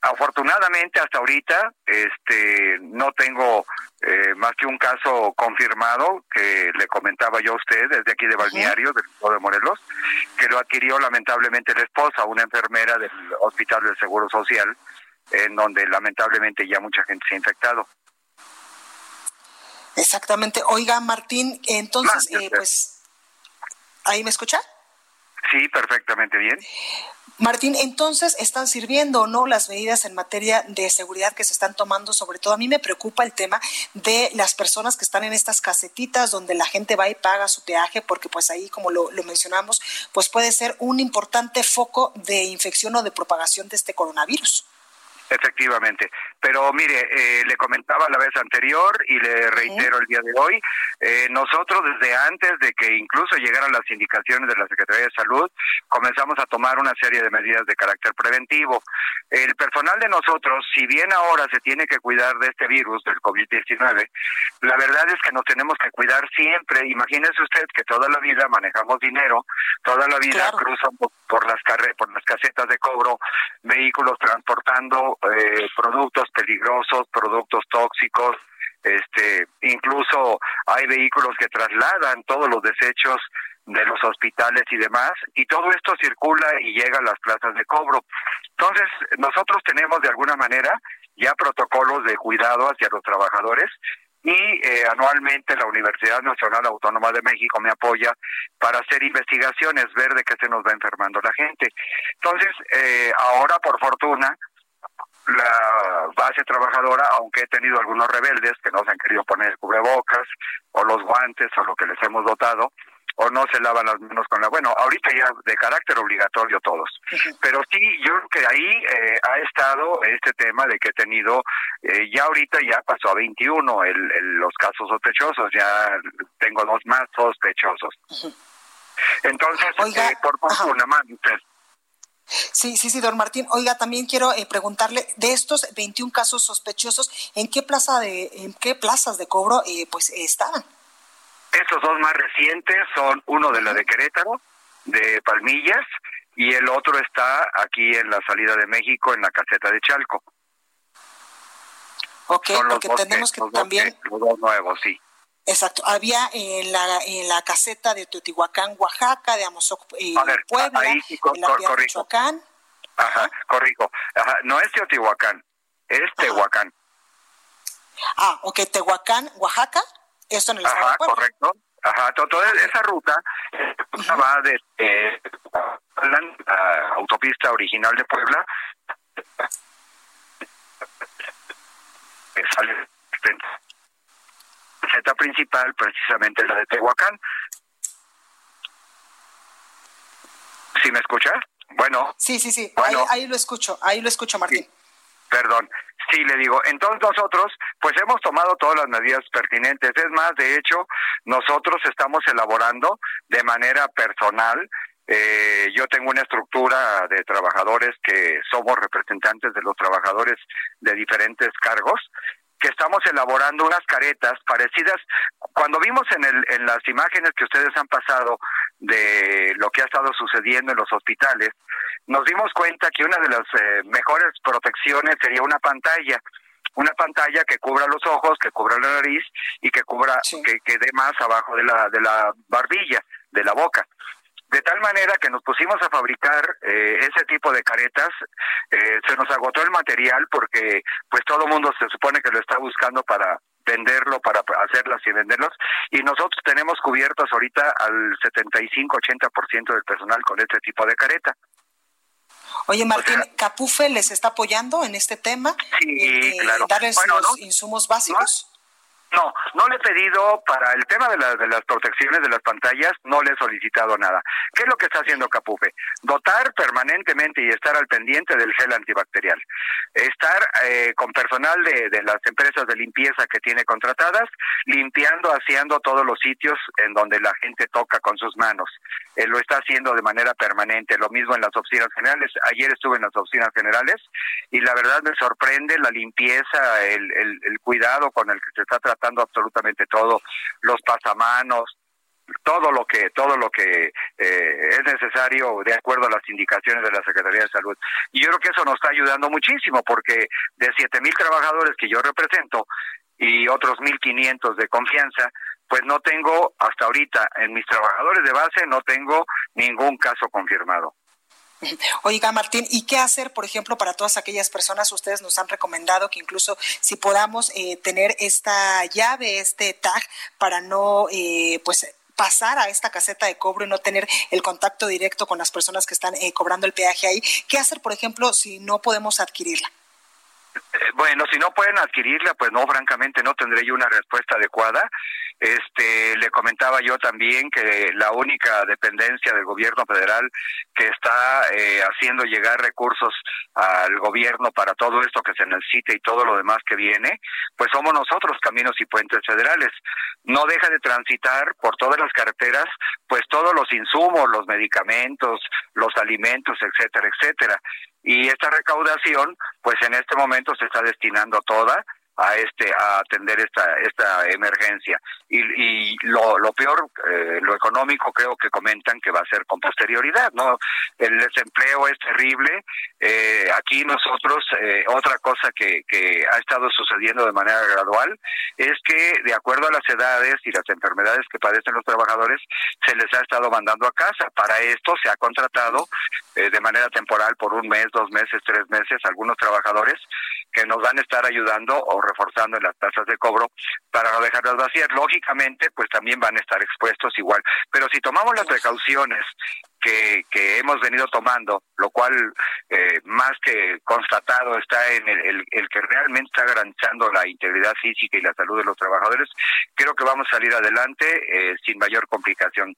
afortunadamente hasta ahorita este no tengo eh, más que un caso confirmado que le comentaba yo a usted desde aquí de Balneario, del Estado de Morelos, que lo adquirió lamentablemente la esposa, una enfermera del Hospital del Seguro Social, en donde lamentablemente ya mucha gente se ha infectado. Exactamente. Oiga, Martín, entonces, eh, pues, ¿ahí me escucha? Sí, perfectamente bien. Martín, entonces, ¿están sirviendo o no las medidas en materia de seguridad que se están tomando? Sobre todo, a mí me preocupa el tema de las personas que están en estas casetitas donde la gente va y paga su peaje, porque pues ahí, como lo, lo mencionamos, pues puede ser un importante foco de infección o de propagación de este coronavirus. Efectivamente. Pero mire, eh, le comentaba la vez anterior y le reitero el día de hoy, eh, nosotros desde antes de que incluso llegaran las indicaciones de la Secretaría de Salud, comenzamos a tomar una serie de medidas de carácter preventivo. El personal de nosotros, si bien ahora se tiene que cuidar de este virus, del COVID-19, la verdad es que nos tenemos que cuidar siempre. Imagínese usted que toda la vida manejamos dinero, toda la vida cruzan por las, por las casetas de cobro vehículos transportando eh, productos peligrosos, productos tóxicos, este, incluso hay vehículos que trasladan todos los desechos de los hospitales y demás, y todo esto circula y llega a las plazas de cobro. Entonces, nosotros tenemos de alguna manera ya protocolos de cuidado hacia los trabajadores y eh, anualmente la Universidad Nacional Autónoma de México me apoya para hacer investigaciones, ver de qué se nos va enfermando la gente. Entonces, eh, ahora por fortuna, la base trabajadora, aunque he tenido algunos rebeldes que no se han querido poner cubrebocas o los guantes o lo que les hemos dotado, o no se lavan las manos con la... Bueno, ahorita ya de carácter obligatorio todos. Pero sí, yo creo que ahí eh, ha estado este tema de que he tenido, eh, ya ahorita ya pasó a 21 el, los casos sospechosos, ya tengo dos más sospechosos. Entonces, eh, por fortuna, más Sí, sí, sí, don Martín. Oiga, también quiero eh, preguntarle de estos 21 casos sospechosos, ¿en qué plaza de, en qué plazas de cobro, eh, pues, estaban? Estos dos más recientes son uno de la de Querétaro, de Palmillas, y el otro está aquí en la salida de México, en la caseta de Chalco. Ok, porque tenemos que también... los dos nuevos, sí. Exacto. Había en la, en la caseta de Teotihuacán, Oaxaca, de Amozoc, eh, Puebla, ahí en la Michoacán. Ajá, corrijo. Ajá, no es Teotihuacán, es Tehuacán. Ah, ok, Tehuacán, Oaxaca, esto en el Ajá, correcto. Ajá, toda esa ruta va de eh, la autopista original de Puebla caseta principal, precisamente la de Tehuacán. ¿Sí me escucha? Bueno. Sí, sí, sí, ahí, ahí, lo escucho, ahí lo escucho, Martín. Perdón. Sí, le digo, entonces nosotros pues hemos tomado todas las medidas pertinentes. Es más, de hecho, nosotros estamos elaborando de manera personal eh, yo tengo una estructura de trabajadores que somos representantes de los trabajadores de diferentes cargos que estamos elaborando unas caretas parecidas. Cuando vimos en, el, en las imágenes que ustedes han pasado de lo que ha estado sucediendo en los hospitales, nos dimos cuenta que una de las eh, mejores protecciones sería una pantalla una pantalla que cubra los ojos, que cubra la nariz y que cubra que quede más abajo de la de la barbilla, de la boca de tal manera que nos pusimos a fabricar eh, ese tipo de caretas, eh, se nos agotó el material porque pues todo el mundo se supone que lo está buscando para venderlo, para hacerlas y venderlos, y nosotros tenemos cubiertos ahorita al 75-80% del personal con este tipo de careta. Oye, Martín, ¿Capufe les está apoyando en este tema? Sí, claro. ¿Darles los insumos básicos? No, no le he pedido para el tema de, de las protecciones de las pantallas, no le he solicitado nada. ¿Qué es lo que está haciendo Capufe? Dotar permanentemente y estar al pendiente del gel antibacterial. Estar eh, con personal de, de, las empresas de limpieza que tiene contratadas, limpiando, haciendo todos los sitios en donde la gente toca con sus manos. Él lo está haciendo de manera permanente. Lo mismo en las oficinas generales. Ayer estuve en las oficinas generales y la verdad me sorprende la limpieza, el, el, el cuidado con el que se está tratando tratando absolutamente todo, los pasamanos, todo lo que todo lo que eh, es necesario de acuerdo a las indicaciones de la Secretaría de Salud. Y yo creo que eso nos está ayudando muchísimo porque de siete mil trabajadores que yo represento y otros mil quinientos de confianza, pues no tengo hasta ahorita en mis trabajadores de base no tengo ningún caso confirmado. Oiga, Martín, ¿y qué hacer, por ejemplo, para todas aquellas personas? Ustedes nos han recomendado que incluso si podamos eh, tener esta llave, este tag, para no, eh, pues, pasar a esta caseta de cobro y no tener el contacto directo con las personas que están eh, cobrando el peaje ahí. ¿Qué hacer, por ejemplo, si no podemos adquirirla? Bueno, si no pueden adquirirla, pues no, francamente no tendré yo una respuesta adecuada. Este, le comentaba yo también que la única dependencia del gobierno federal que está eh, haciendo llegar recursos al gobierno para todo esto que se necesite y todo lo demás que viene, pues somos nosotros, Caminos y Puentes Federales. No deja de transitar por todas las carreteras, pues todos los insumos, los medicamentos, los alimentos, etcétera, etcétera. Y esta recaudación, pues en este momento se está destinando toda a este a atender esta esta emergencia. Y, y lo, lo peor eh, lo económico creo que comentan que va a ser con posterioridad no el desempleo es terrible. Eh, aquí nosotros eh, otra cosa que, que ha estado sucediendo de manera gradual es que de acuerdo a las edades y las enfermedades que padecen los trabajadores se les ha estado mandando a casa. Para esto se ha contratado de manera temporal por un mes dos meses tres meses algunos trabajadores que nos van a estar ayudando o reforzando en las tasas de cobro para no dejarlas vacías. Lógicamente, pues también van a estar expuestos igual. Pero si tomamos las precauciones que, que hemos venido tomando, lo cual eh, más que constatado está en el, el, que realmente está garantizando la integridad física y la salud de los trabajadores, creo que vamos a salir adelante eh, sin mayor complicación.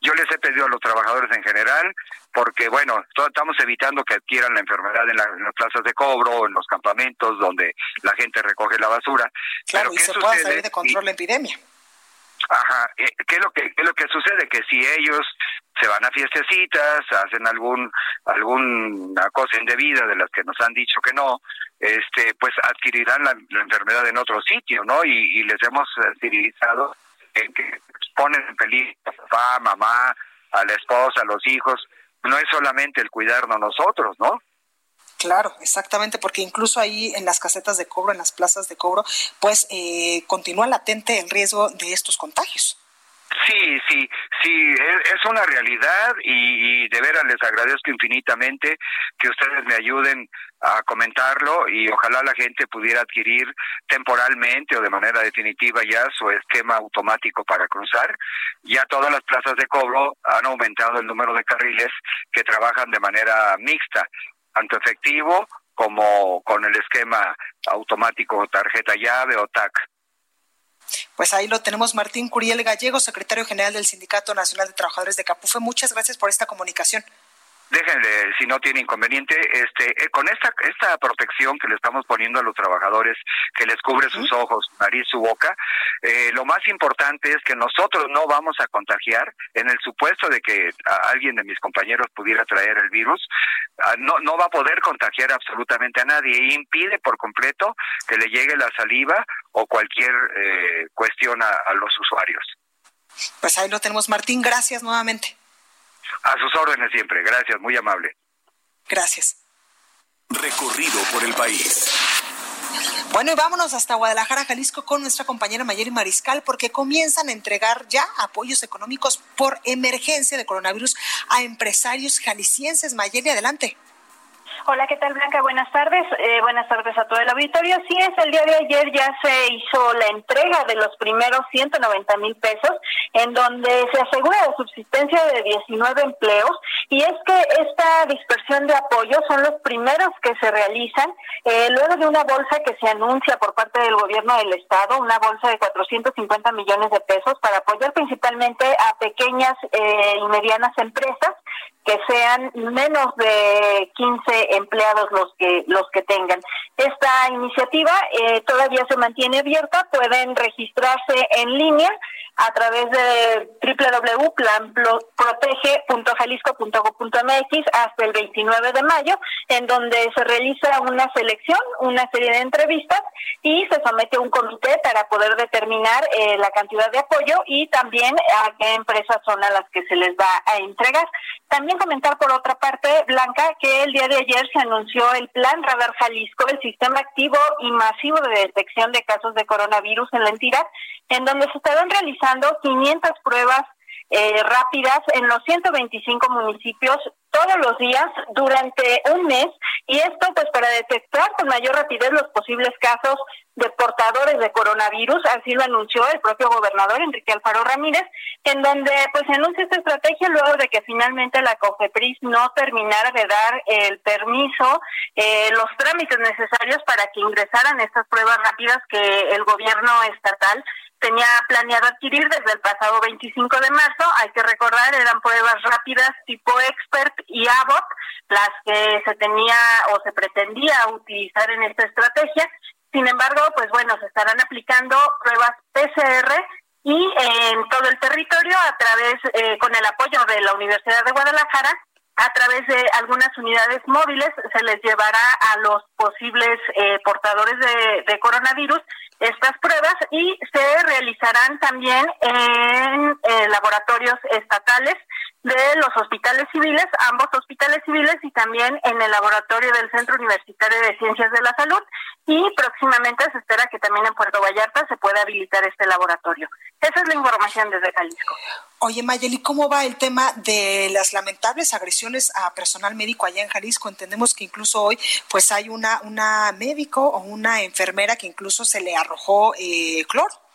Yo les he pedido a los trabajadores en general, porque bueno, estamos evitando que adquieran la enfermedad en, las plazas de cobro, en los campamentos donde la gente recoge la basura. Claro, y se puede salir de control la epidemia. Ajá, eh, ¿qué es lo que qué es lo que sucede? Que si ellos se van a fiestecitas, hacen algún alguna cosa indebida de las que nos han dicho que no, este pues adquirirán la, enfermedad en otro sitio, ¿no? Y, les hemos civilizado que ponen en peligro a papá, mamá, a la esposa, a los hijos. No es solamente el cuidarnos nosotros, ¿no? Claro, exactamente, porque incluso ahí en las casetas de cobro, en las plazas de cobro, pues eh, continúa latente el riesgo de estos contagios. Sí, sí, sí, es, una realidad y, y, de veras les agradezco infinitamente que ustedes me ayuden a comentarlo y ojalá la gente pudiera adquirir temporalmente o de manera definitiva ya su esquema automático para cruzar. Ya todas las plazas de cobro han aumentado el número de carriles que trabajan de manera mixta tanto efectivo como con el esquema automático tarjeta llave o TAC. Pues ahí lo tenemos, Martín Curiel Gallego, secretario general del Sindicato Nacional de Trabajadores de Capufe. Muchas gracias por esta comunicación déjenle, si no tiene inconveniente, este, eh, con esta, esta protección que le estamos poniendo a los trabajadores, que les cubre sus ojos, nariz, su boca, eh, lo más importante es que nosotros no vamos a contagiar, en el supuesto de que alguien de mis compañeros pudiera traer el virus, ah, no, no va a poder contagiar absolutamente a nadie, e impide por completo que le llegue la saliva o cualquier eh, cuestión a los usuarios. Pues ahí lo tenemos, Martín, gracias nuevamente. A sus órdenes siempre. Gracias, muy amable. Gracias. Recorrido por el país. Bueno, y vámonos hasta Guadalajara, Jalisco, con nuestra compañera Mayeri Mariscal, porque comienzan a entregar ya apoyos económicos por emergencia de coronavirus a empresarios jaliscienses. Mayeri, adelante. Hola, ¿qué tal Blanca? Buenas tardes. Eh, buenas tardes a todo el auditorio. Sí, es el día de ayer ya se hizo la entrega de los primeros 190 mil pesos, en donde se asegura la subsistencia de 19 empleos. Y es que esta dispersión de apoyo son los primeros que se realizan eh, luego de una bolsa que se anuncia por parte del gobierno del Estado, una bolsa de 450 millones de pesos para apoyar principalmente a pequeñas eh, y medianas empresas que sean menos de 15 empleados los que los que tengan. Esta iniciativa eh, todavía se mantiene abierta, pueden registrarse en línea a través de www.planprotege.jalisco.gov.mx hasta el 29 de mayo, en donde se realiza una selección, una serie de entrevistas y se somete a un comité para poder determinar eh, la cantidad de apoyo y también a qué empresas son a las que se les va a entregar. También comentar por otra parte, Blanca, que el día de ayer se anunció el Plan Radar Jalisco, el sistema activo y masivo de detección de casos de coronavirus en la entidad, en donde se estarán realizando 500 pruebas eh, rápidas en los 125 municipios todos los días durante un mes. Y esto pues para detectar con mayor rapidez los posibles casos de portadores de coronavirus, así lo anunció el propio gobernador Enrique Alfaro Ramírez, en donde pues anuncia esta estrategia luego de que finalmente la COFEPRIS no terminara de dar el permiso, eh, los trámites necesarios para que ingresaran estas pruebas rápidas que el gobierno estatal tenía planeado adquirir desde el pasado 25 de marzo. Hay que recordar, eran pruebas rápidas tipo expert y ABOT, las que se tenía o se pretendía utilizar en esta estrategia. Sin embargo, pues bueno, se estarán aplicando pruebas PCR y en todo el territorio a través, eh, con el apoyo de la Universidad de Guadalajara, a través de algunas unidades móviles se les llevará a los posibles eh, portadores de coronavirus estas pruebas y se realizarán también en eh, laboratorios estatales de los hospitales civiles, ambos hospitales civiles y también en el laboratorio del Centro Universitario de Ciencias de la Salud y próximamente se espera que también en Puerto Vallarta se pueda habilitar este laboratorio. Esa es la información desde Jalisco. Oye, Mayeli, ¿cómo va el tema de las lamentables agresiones a personal médico allá en Jalisco? Entendemos que incluso hoy pues hay una, una médico o una enfermera que incluso se le arrojó eh, cloro.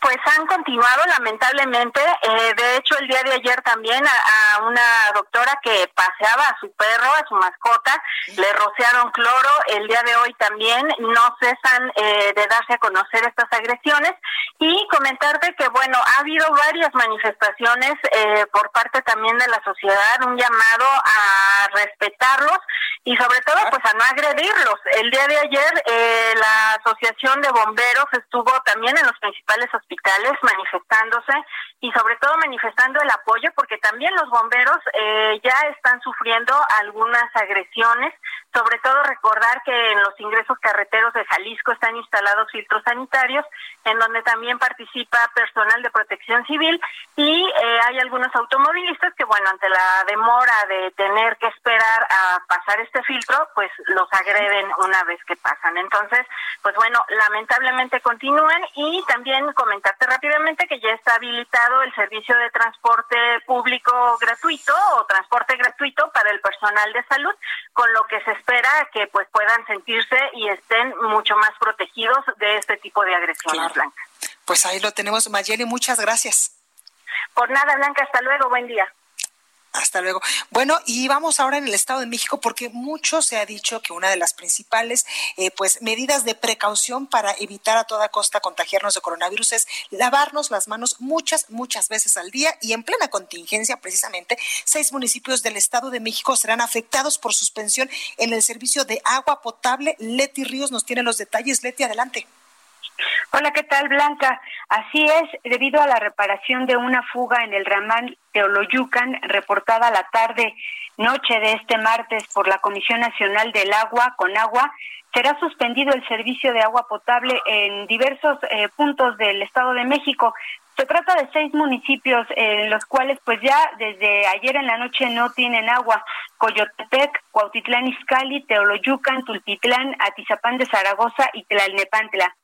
Pues han continuado lamentablemente. Eh, de hecho, el día de ayer también a, una doctora que paseaba a su perro, a su mascota, le rociaron cloro. El día de hoy también no cesan eh, de darse a conocer estas agresiones. Y comentarte que, bueno, ha habido varias manifestaciones eh, por parte también de la sociedad, un llamado a respetarlos y sobre todo pues a no agredirlos. El día de ayer la Asociación de Bomberos estuvo también en los principales hospitales manifestándose y sobre todo manifestando el apoyo porque también los bomberos eh, ya están sufriendo algunas agresiones, sobre todo recordar que en los ingresos carreteros de Jalisco están instalados filtros sanitarios en donde también participa personal de protección civil y eh, hay algunos automovilistas que bueno, ante la demora de tener que esperar a pasar este filtro, pues los agreden una vez que pasan. Entonces, pues bueno, lamentablemente continúan y también comentarte rápidamente que ya está habilitado el servicio de transporte público gratuito o transporte gratuito para el personal de salud, con lo que se espera que pues puedan sentirse y estén mucho más protegidos de este tipo de agresiones, Blanca. Pues ahí lo tenemos, Mayeli, muchas gracias. Por nada, Blanca, hasta luego, buen día. Hasta luego. Bueno, y vamos ahora en el Estado de México porque mucho se ha dicho que una de las principales eh, pues medidas de precaución para evitar a toda costa contagiarnos de coronavirus es lavarnos las manos muchas, muchas veces al día y en plena contingencia precisamente seis municipios del Estado de México serán afectados por suspensión en el servicio de agua potable. Leti Ríos nos tiene los detalles. Leti, adelante. Hola, ¿qué tal, Blanca? Así es, debido a la reparación de una fuga en el ramal Teoloyucan, reportada la tarde noche de este martes por la Comisión Nacional del Agua con agua, será suspendido el servicio de agua potable en diversos eh, puntos del Estado de México. Se trata de seis municipios en los cuales pues ya desde ayer en la noche no tienen agua. Coyotepec, Cuautitlán Izcalli, Teoloyucan, Tultitlán, Atizapán de Zaragoza y Tlalnepantla.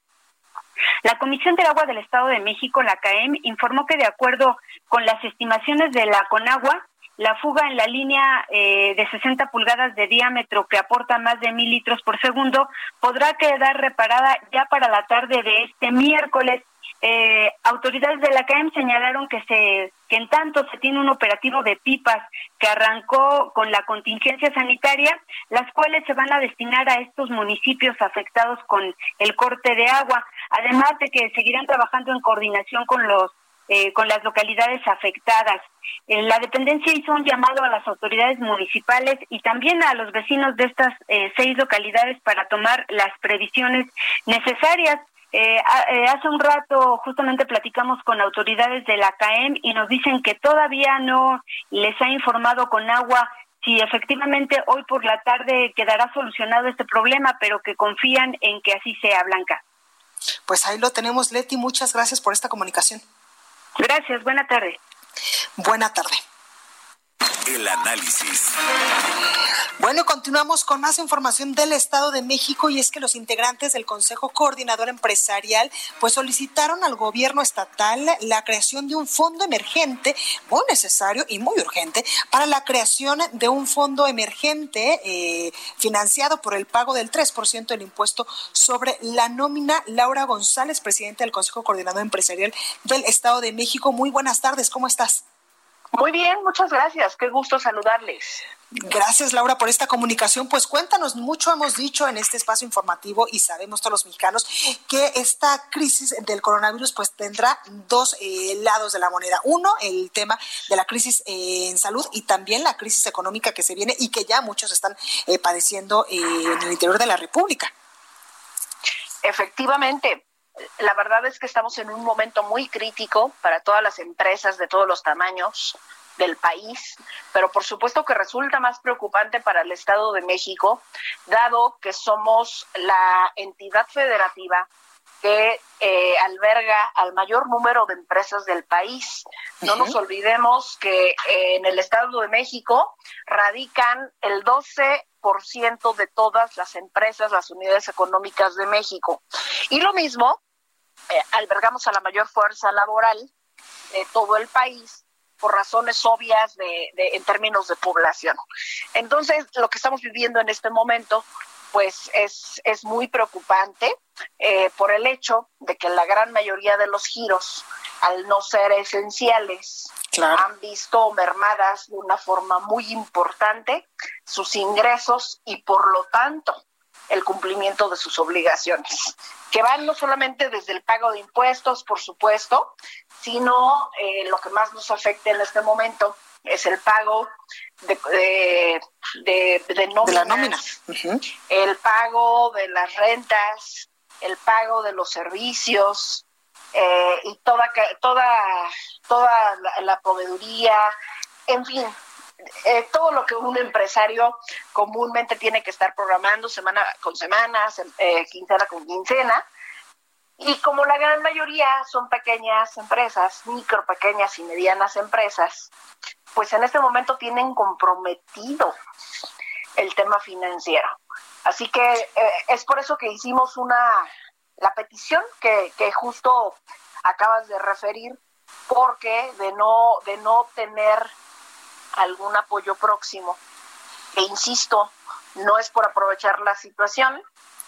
La Comisión del Agua del Estado de México, la CAEM, informó que de acuerdo con las estimaciones de la Conagua, la fuga en la línea eh, de 60 pulgadas de diámetro que aporta más de mil litros por segundo podrá quedar reparada ya para la tarde de este miércoles. Eh, autoridades de la CAEM señalaron que se que en tanto se tiene un operativo de pipas que arrancó con la contingencia sanitaria, las cuales se van a destinar a estos municipios afectados con el corte de agua, además de que seguirán trabajando en coordinación con los eh, con las localidades afectadas. Eh, la dependencia hizo un llamado a las autoridades municipales y también a los vecinos de estas eh, seis localidades para tomar las previsiones necesarias. hace un rato justamente platicamos con autoridades de la CAEM y nos dicen que todavía no les ha informado con agua si efectivamente hoy por la tarde quedará solucionado este problema, pero que confían en que así sea, Blanca. Pues ahí lo tenemos, Leti. Muchas gracias por esta comunicación. Gracias, buena tarde. Buena tarde. El análisis. Bueno, continuamos con más información del Estado de México y es que los integrantes del Consejo Coordinador Empresarial pues solicitaron al gobierno estatal la creación de un fondo emergente muy necesario y muy urgente para la creación de un fondo emergente eh, financiado por el pago del 3% del impuesto sobre la nómina. Laura González, presidente del Consejo Coordinador Empresarial del Estado de México. Muy buenas tardes, ¿cómo estás? Muy bien, muchas gracias. Qué gusto saludarles. Gracias, Laura, por esta comunicación. Pues cuéntanos, mucho hemos dicho en este espacio informativo y sabemos todos los mexicanos que esta crisis del coronavirus pues tendrá dos eh, lados de la moneda. Uno, el tema de la crisis eh, en salud y también la crisis económica que se viene y que ya muchos están eh, padeciendo en el interior de la República. Efectivamente, la verdad es que estamos en un momento muy crítico para todas las empresas de todos los tamaños del país, pero por supuesto que resulta más preocupante para el Estado de México, dado que somos la entidad federativa que eh, alberga al mayor número de empresas del país. No nos olvidemos que en el Estado de México radican el 12 ciento de todas las empresas, las unidades económicas de México. Y lo mismo, eh, albergamos a la mayor fuerza laboral de todo el país por razones obvias de, en términos de población. Entonces, lo que estamos viviendo en este momento, pues es, es muy preocupante eh, por el hecho de que la gran mayoría de los giros, al no ser esenciales, han visto mermadas de una forma muy importante sus ingresos y por lo tanto el cumplimiento de sus obligaciones, que van no solamente desde el pago de impuestos, por supuesto, sino eh, lo que más nos afecta en este momento es el pago de, de, de, nóminas, la nómina. el pago de las rentas, el pago de los servicios, eh, y toda, toda, toda la, proveeduría, en fin, eh, todo lo que un empresario comúnmente tiene que estar programando semana con semana, eh, quincena con quincena. Y como la gran mayoría son pequeñas empresas, micro, pequeñas y medianas empresas, pues en este momento tienen comprometido el tema financiero. Así que es por eso que hicimos una, la petición que, que justo acabas de referir, porque de no, de no tener algún apoyo próximo, e insisto, no es por aprovechar la situación,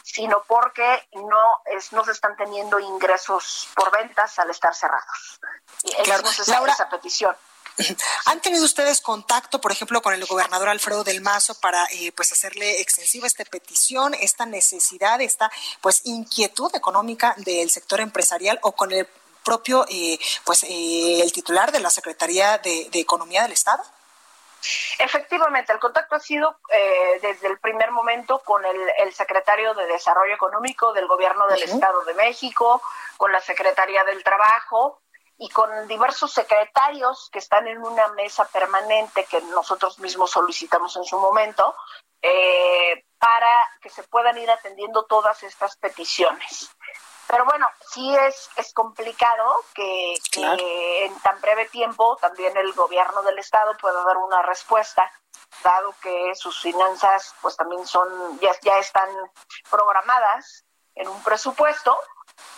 sino porque no, es, no se están teniendo ingresos por ventas al estar cerrados. Claro. esa, esa petición. ¿Han tenido ustedes contacto, por ejemplo, con el gobernador Alfredo del Mazo para eh, pues hacerle extensiva esta petición, esta necesidad, esta pues inquietud económica del sector empresarial o con el propio eh, pues eh, el titular de la Secretaría de, Economía del Estado? Efectivamente, el contacto ha sido desde el primer momento con el, secretario de Desarrollo Económico del Gobierno del Estado de México, con la Secretaría del Trabajo, y con diversos secretarios que están en una mesa permanente que nosotros mismos solicitamos en su momento eh, para que se puedan ir atendiendo todas estas peticiones. Pero bueno, sí es, es complicado que, en tan breve tiempo también el gobierno del estado pueda dar una respuesta, dado que sus finanzas pues también son ya, ya están programadas en un presupuesto.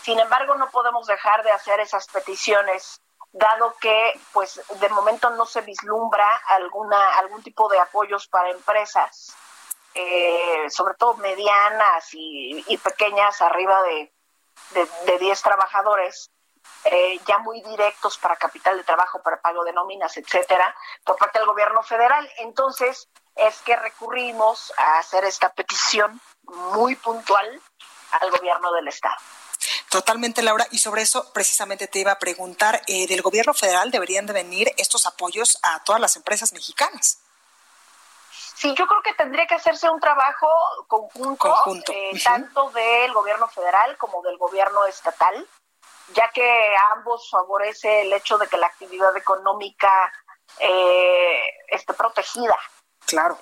Sin embargo, no podemos dejar de hacer esas peticiones dado que pues de momento no se vislumbra alguna algún tipo de apoyos para empresas eh, sobre todo medianas y, pequeñas arriba de, de, 10 trabajadores eh, ya muy directos para capital de trabajo para pago de nóminas etcétera por parte del gobierno federal entonces es que recurrimos a hacer esta petición muy puntual al gobierno del estado Totalmente, Laura. Y sobre eso precisamente te iba a preguntar, eh, ¿del gobierno federal deberían de venir estos apoyos a todas las empresas mexicanas? Sí, yo creo que tendría que hacerse un trabajo conjunto, eh, tanto del gobierno federal como del gobierno estatal, ya que a ambos favorece el hecho de que la actividad económica eh, esté protegida. Claro.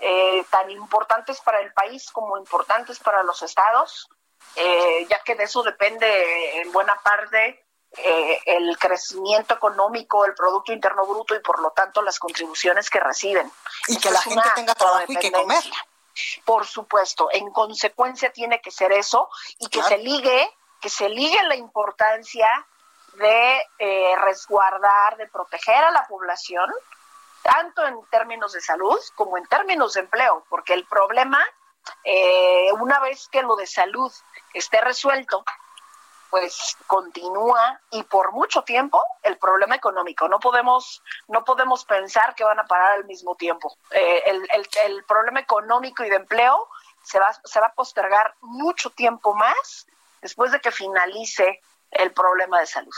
tan importantes para el país como importantes para los estados. Eh, ya que de eso depende en buena parte eh, el crecimiento económico, el Producto Interno Bruto y por lo tanto las contribuciones que reciben. Y que la gente tenga trabajo y que comer. Por supuesto, en consecuencia tiene que ser eso y que se ligue, que se ligue la importancia de eh, resguardar, de proteger a la población, tanto en términos de salud como en términos de empleo, porque el problema, una vez que lo de salud esté resuelto, pues continúa y por mucho tiempo el problema económico. No podemos, no podemos pensar que van a parar al mismo tiempo. Eh, el, el, el, problema económico y de empleo se va, se va a postergar mucho tiempo más después de que finalice el problema de salud.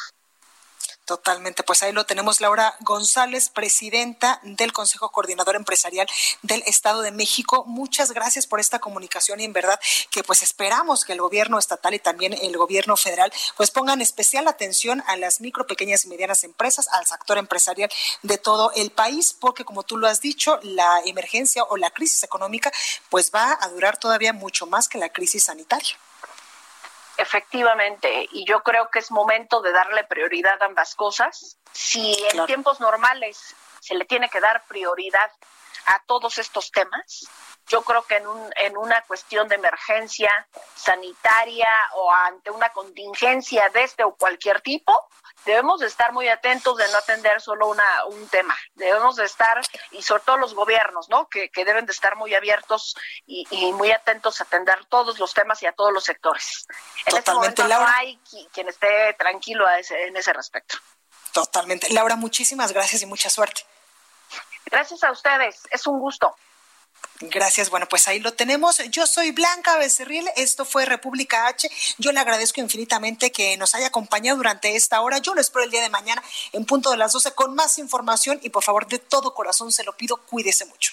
Totalmente, pues ahí lo tenemos, Laura González, presidenta del Consejo Coordinador Empresarial del Estado de México. Muchas gracias por esta comunicación y en verdad que pues esperamos que el gobierno estatal y también el gobierno federal pues pongan especial atención a las micro, pequeñas y medianas empresas, al sector empresarial de todo el país, porque como tú lo has dicho, la emergencia o la crisis económica pues va a durar todavía mucho más que la crisis sanitaria. Efectivamente, y yo creo que es momento de darle prioridad a ambas cosas. Si en tiempos normales se le tiene que dar prioridad a todos estos temas, yo creo que en, un, en una cuestión de emergencia sanitaria o ante una contingencia de este o cualquier tipo, debemos de estar muy atentos de no atender solo una, un tema. Debemos de estar, y sobre todo los gobiernos, ¿no? Que, deben de estar muy abiertos y, muy atentos a atender todos los temas y a todos los sectores. En este momento no hay quien esté tranquilo en ese respecto. Totalmente. Laura, muchísimas gracias y mucha suerte. Gracias a ustedes. Es un gusto. Gracias. Bueno, pues ahí lo tenemos. Yo soy Blanca Becerril. Esto fue República H. Yo le agradezco infinitamente que nos haya acompañado durante esta hora. Yo lo espero el día de mañana en punto de las 12 con más información y por favor de todo corazón se lo pido, cuídese mucho.